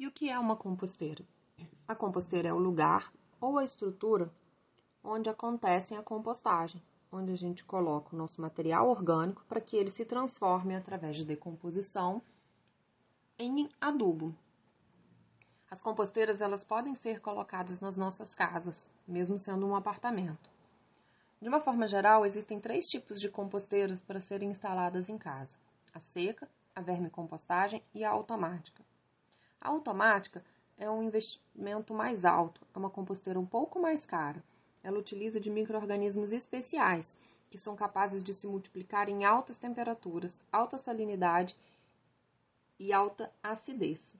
E o que é uma composteira? A composteira é o lugar ou a estrutura onde acontece a compostagem, onde a gente coloca o nosso material orgânico para que ele se transforme através de decomposição em adubo. As composteiras elas podem ser colocadas nas nossas casas, mesmo sendo um apartamento. De uma forma geral, existem três tipos de composteiras para serem instaladas em casa: a seca, a vermicompostagem e a automática. A automática é um investimento mais alto, é uma composteira um pouco mais cara. Ela utiliza de micro-organismos especiais, que são capazes de se multiplicar em altas temperaturas, alta salinidade e alta acidez.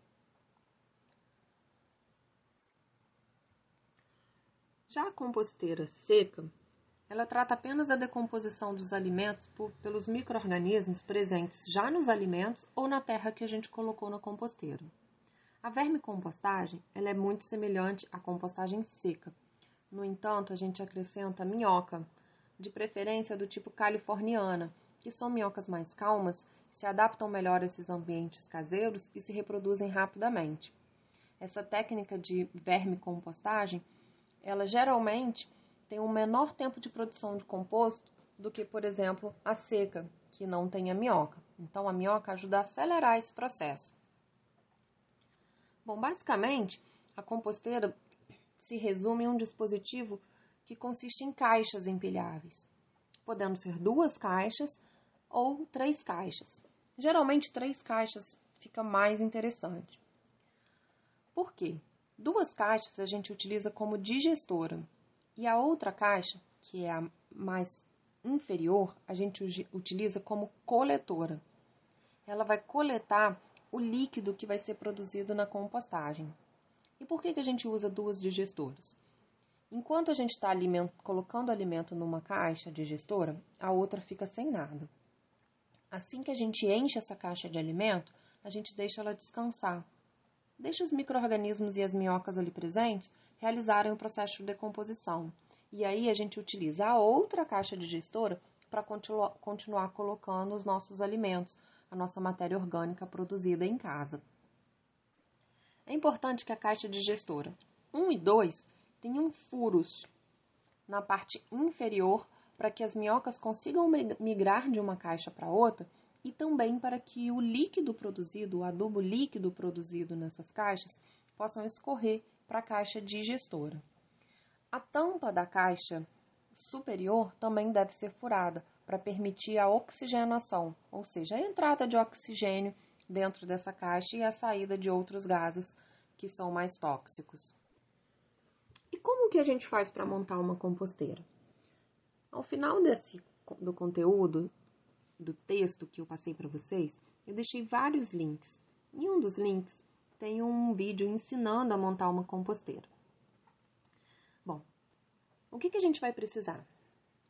Já a composteira seca, ela trata apenas a decomposição dos alimentos por, pelos micro-organismos presentes já nos alimentos ou na terra que a gente colocou na composteira. A vermicompostagem ela é muito semelhante à compostagem seca. No entanto, a gente acrescenta minhoca, de preferência do tipo californiana, que são minhocas mais calmas, se adaptam melhor a esses ambientes caseiros e se reproduzem rapidamente. Essa técnica de vermicompostagem, ela geralmente tem um menor tempo de produção de composto do que, por exemplo, a seca, que não tem a minhoca. Então, a minhoca ajuda a acelerar esse processo. Bom, basicamente, a composteira se resume em um dispositivo que consiste em caixas empilháveis, podendo ser duas caixas ou três caixas. Geralmente, três caixas fica mais interessante. Por quê? Duas caixas a gente utiliza como digestora e a outra caixa, que é a mais inferior, a gente utiliza como coletora. Ela vai coletar o líquido que vai ser produzido na compostagem. E por que, que a gente usa duas digestoras? Enquanto a gente está colocando alimento numa caixa digestora, a outra fica sem nada. Assim que a gente enche essa caixa de alimento, a gente deixa ela descansar. Deixa os micro-organismos e as minhocas ali presentes realizarem o processo de decomposição. E aí a gente utiliza a outra caixa digestora para continuar colocando os nossos alimentos, a nossa matéria orgânica produzida em casa. É importante que a caixa digestora 1 e 2 tenham furos na parte inferior para que as minhocas consigam migrar de uma caixa para outra e também para que o líquido produzido, o adubo líquido produzido nessas caixas, possam escorrer para a caixa digestora. A tampa da caixa superior também deve ser furada para permitir a oxigenação, ou seja, a entrada de oxigênio dentro dessa caixa e a saída de outros gases que são mais tóxicos. E como que a gente faz para montar uma composteira? Ao final desse do conteúdo do texto que eu passei para vocês, eu deixei vários links. Em um dos links tem um vídeo ensinando a montar uma composteira. Bom, o que, que a gente vai precisar?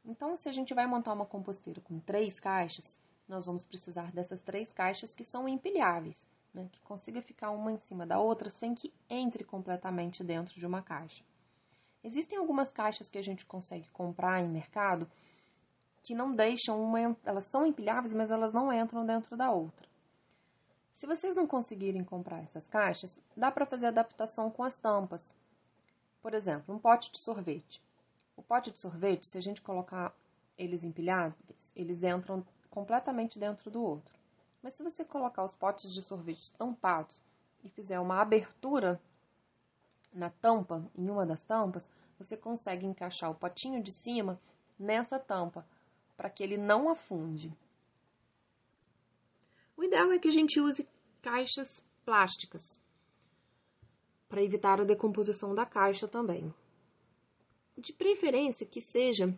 Então, se a gente vai montar uma composteira com três caixas, nós vamos precisar dessas três caixas que são empilháveis, né? que consiga ficar uma em cima da outra sem que entre completamente dentro de uma caixa. Existem algumas caixas que a gente consegue comprar em mercado que não deixam uma, elas são empilháveis, mas elas não entram dentro da outra. Se vocês não conseguirem comprar essas caixas, dá para fazer adaptação com as tampas. Por exemplo, um pote de sorvete. O pote de sorvete, se a gente colocar eles empilhados, eles entram completamente dentro do outro. Mas se você colocar os potes de sorvete tampados e fizer uma abertura na tampa, em uma das tampas, você consegue encaixar o potinho de cima nessa tampa, para que ele não afunde. O ideal é que a gente use caixas plásticas, para evitar a decomposição da caixa também de preferência que seja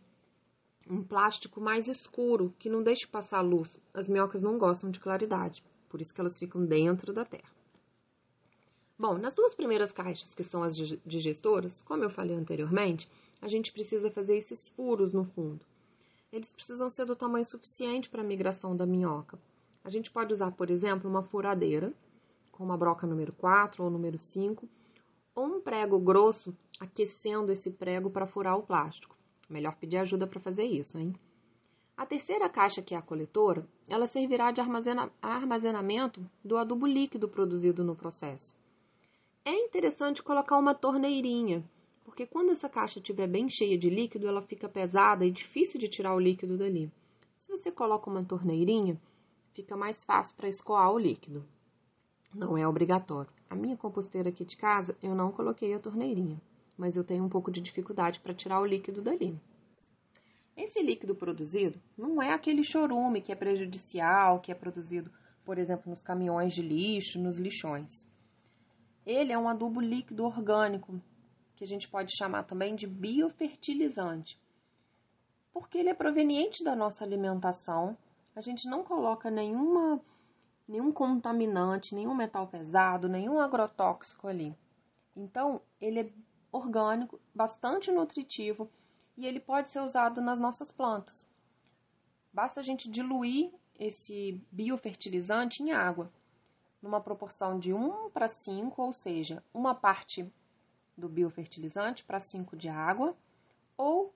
um plástico mais escuro, que não deixe passar luz. As minhocas não gostam de claridade, por isso que elas ficam dentro da terra. Bom, nas duas primeiras caixas, que são as digestoras, como eu falei anteriormente, a gente precisa fazer esses furos no fundo. Eles precisam ser do tamanho suficiente para a migração da minhoca. A gente pode usar, por exemplo, uma furadeira, com uma broca número 4 ou número 5, ou um prego grosso aquecendo esse prego para furar o plástico. Melhor pedir ajuda para fazer isso, hein? A terceira caixa, que é a coletora, ela servirá de armazena armazenamento do adubo líquido produzido no processo. É interessante colocar uma torneirinha, porque quando essa caixa estiver bem cheia de líquido, ela fica pesada e difícil de tirar o líquido dali. Se você coloca uma torneirinha, fica mais fácil para escoar o líquido. Não é obrigatório. A minha composteira aqui de casa, eu não coloquei a torneirinha, mas eu tenho um pouco de dificuldade para tirar o líquido dali. Esse líquido produzido não é aquele chorume que é prejudicial, que é produzido, por exemplo, nos caminhões de lixo, nos lixões. Ele é um adubo líquido orgânico, que a gente pode chamar também de biofertilizante, porque ele é proveniente da nossa alimentação. A gente não coloca nenhuma, nenhum contaminante, nenhum metal pesado, nenhum agrotóxico ali. Então, ele é orgânico, bastante nutritivo e ele pode ser usado nas nossas plantas. Basta a gente diluir esse biofertilizante em água numa proporção de 1 para 5, ou seja, uma parte do biofertilizante para 5 de água, ou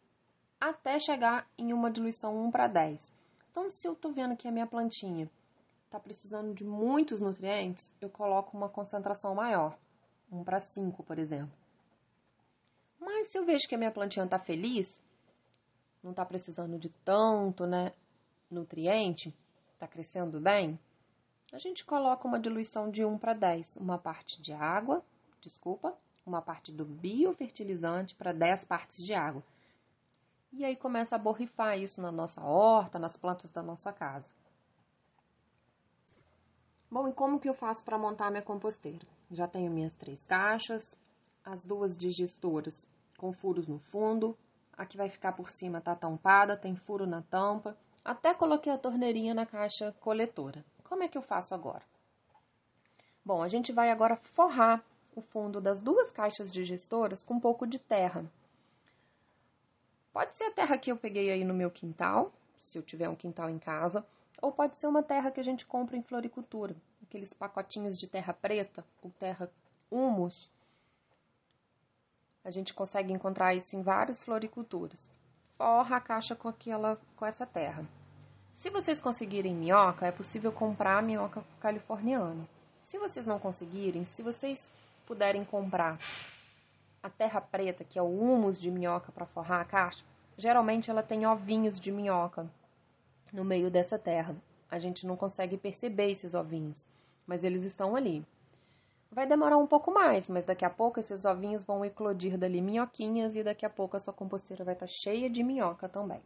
até chegar em uma diluição 1 para 10. Então, se eu estou vendo que a minha plantinha está precisando de muitos nutrientes, eu coloco uma concentração maior, 1 para 5, por exemplo. Mas se eu vejo que a minha plantinha está feliz, não está precisando de tanto né, nutriente, está crescendo bem, a gente coloca uma diluição de 1 para 10, uma parte de água, desculpa, uma parte do biofertilizante para 10 partes de água. E aí começa a borrifar isso na nossa horta, nas plantas da nossa casa. Bom, e como que eu faço para montar minha composteira? Já tenho minhas três caixas, as duas digestoras com furos no fundo, a que vai ficar por cima está tampada, tem furo na tampa, até coloquei a torneirinha na caixa coletora. Como é que eu faço agora? Bom, a gente vai agora forrar o fundo das duas caixas digestoras com um pouco de terra. Pode ser a terra que eu peguei aí no meu quintal, se eu tiver um quintal em casa, ou pode ser uma terra que a gente compra em floricultura, aqueles pacotinhos de terra preta ou terra humus. A gente consegue encontrar isso em várias floriculturas. Forra a caixa com aquela com essa terra. Se vocês conseguirem minhoca, é possível comprar minhoca californiana. Se vocês não conseguirem, se vocês puderem comprar a terra preta, que é o humus de minhoca para forrar a caixa, geralmente ela tem ovinhos de minhoca no meio dessa terra. A gente não consegue perceber esses ovinhos, mas eles estão ali. Vai demorar um pouco mais, mas daqui a pouco esses ovinhos vão eclodir dali minhoquinhas e daqui a pouco a sua composteira vai estar cheia de minhoca também.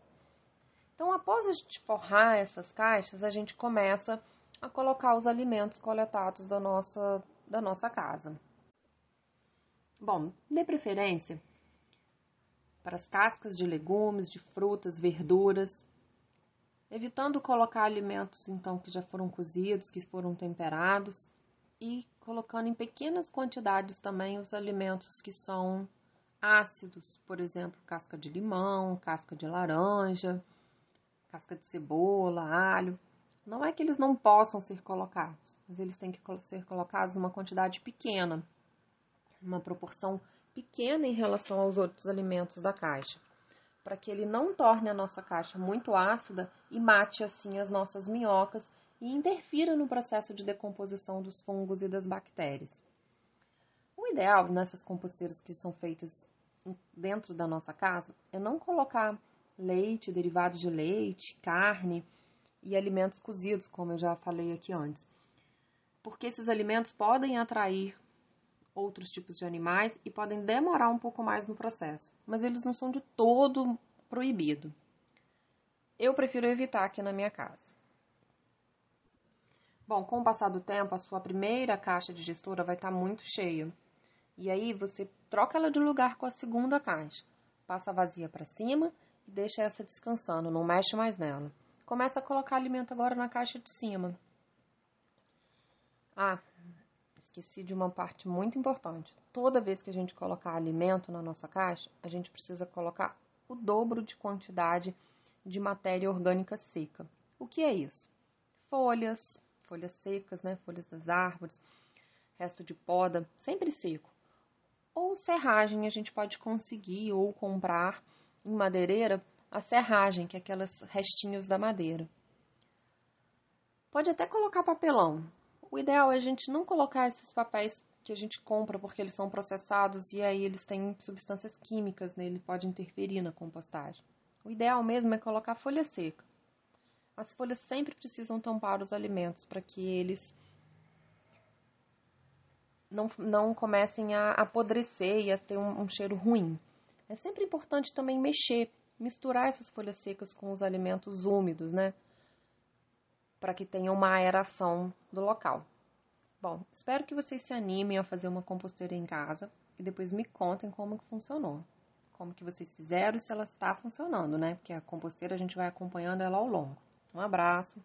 Então, após a gente forrar essas caixas, a gente começa a colocar os alimentos coletados da nossa, da nossa casa. Bom, dê preferência para as cascas de legumes, de frutas, verduras, evitando colocar alimentos então que já foram cozidos, que foram temperados e colocando em pequenas quantidades também os alimentos que são ácidos, por exemplo, casca de limão, casca de laranja, casca de cebola, alho. Não é que eles não possam ser colocados, mas eles têm que ser colocados numa quantidade pequena, uma proporção pequena em relação aos outros alimentos da caixa, para que ele não torne a nossa caixa muito ácida e mate assim as nossas minhocas e interfira no processo de decomposição dos fungos e das bactérias. O ideal nessas composteiras que são feitas dentro da nossa casa é não colocar leite, derivados de leite, carne e alimentos cozidos, como eu já falei aqui antes. Porque esses alimentos podem atrair outros tipos de animais e podem demorar um pouco mais no processo, mas eles não são de todo proibido. Eu prefiro evitar aqui na minha casa. Bom, com o passar do tempo, a sua primeira caixa digestora vai estar muito cheia. E aí você troca ela de lugar com a segunda caixa. Passa vazia para cima e deixa essa descansando, não mexe mais nela. Começa a colocar alimento agora na caixa de cima. Ah, esqueci de uma parte muito importante. Toda vez que a gente colocar alimento na nossa caixa, a gente precisa colocar o dobro de quantidade de matéria orgânica seca. O que é isso? Folhas, folhas secas, né? Folhas das árvores, resto de poda, sempre seco. Ou serragem a gente pode conseguir ou comprar em madeireira a serragem, que é aqueles restinhos da madeira. Pode até colocar papelão. O ideal é a gente não colocar esses papéis que a gente compra porque eles são processados e aí eles têm substâncias químicas nele, né? pode interferir na compostagem. O ideal mesmo é colocar folha seca. As folhas sempre precisam tampar os alimentos para que eles não, não comecem a apodrecer e a ter um, um cheiro ruim. É sempre importante também mexer, misturar essas folhas secas com os alimentos úmidos, né? Para que tenha uma aeração do local. Bom, espero que vocês se animem a fazer uma composteira em casa e depois me contem como que funcionou. Como que vocês fizeram e se ela está funcionando, né? Porque a composteira a gente vai acompanhando ela ao longo. Um abraço.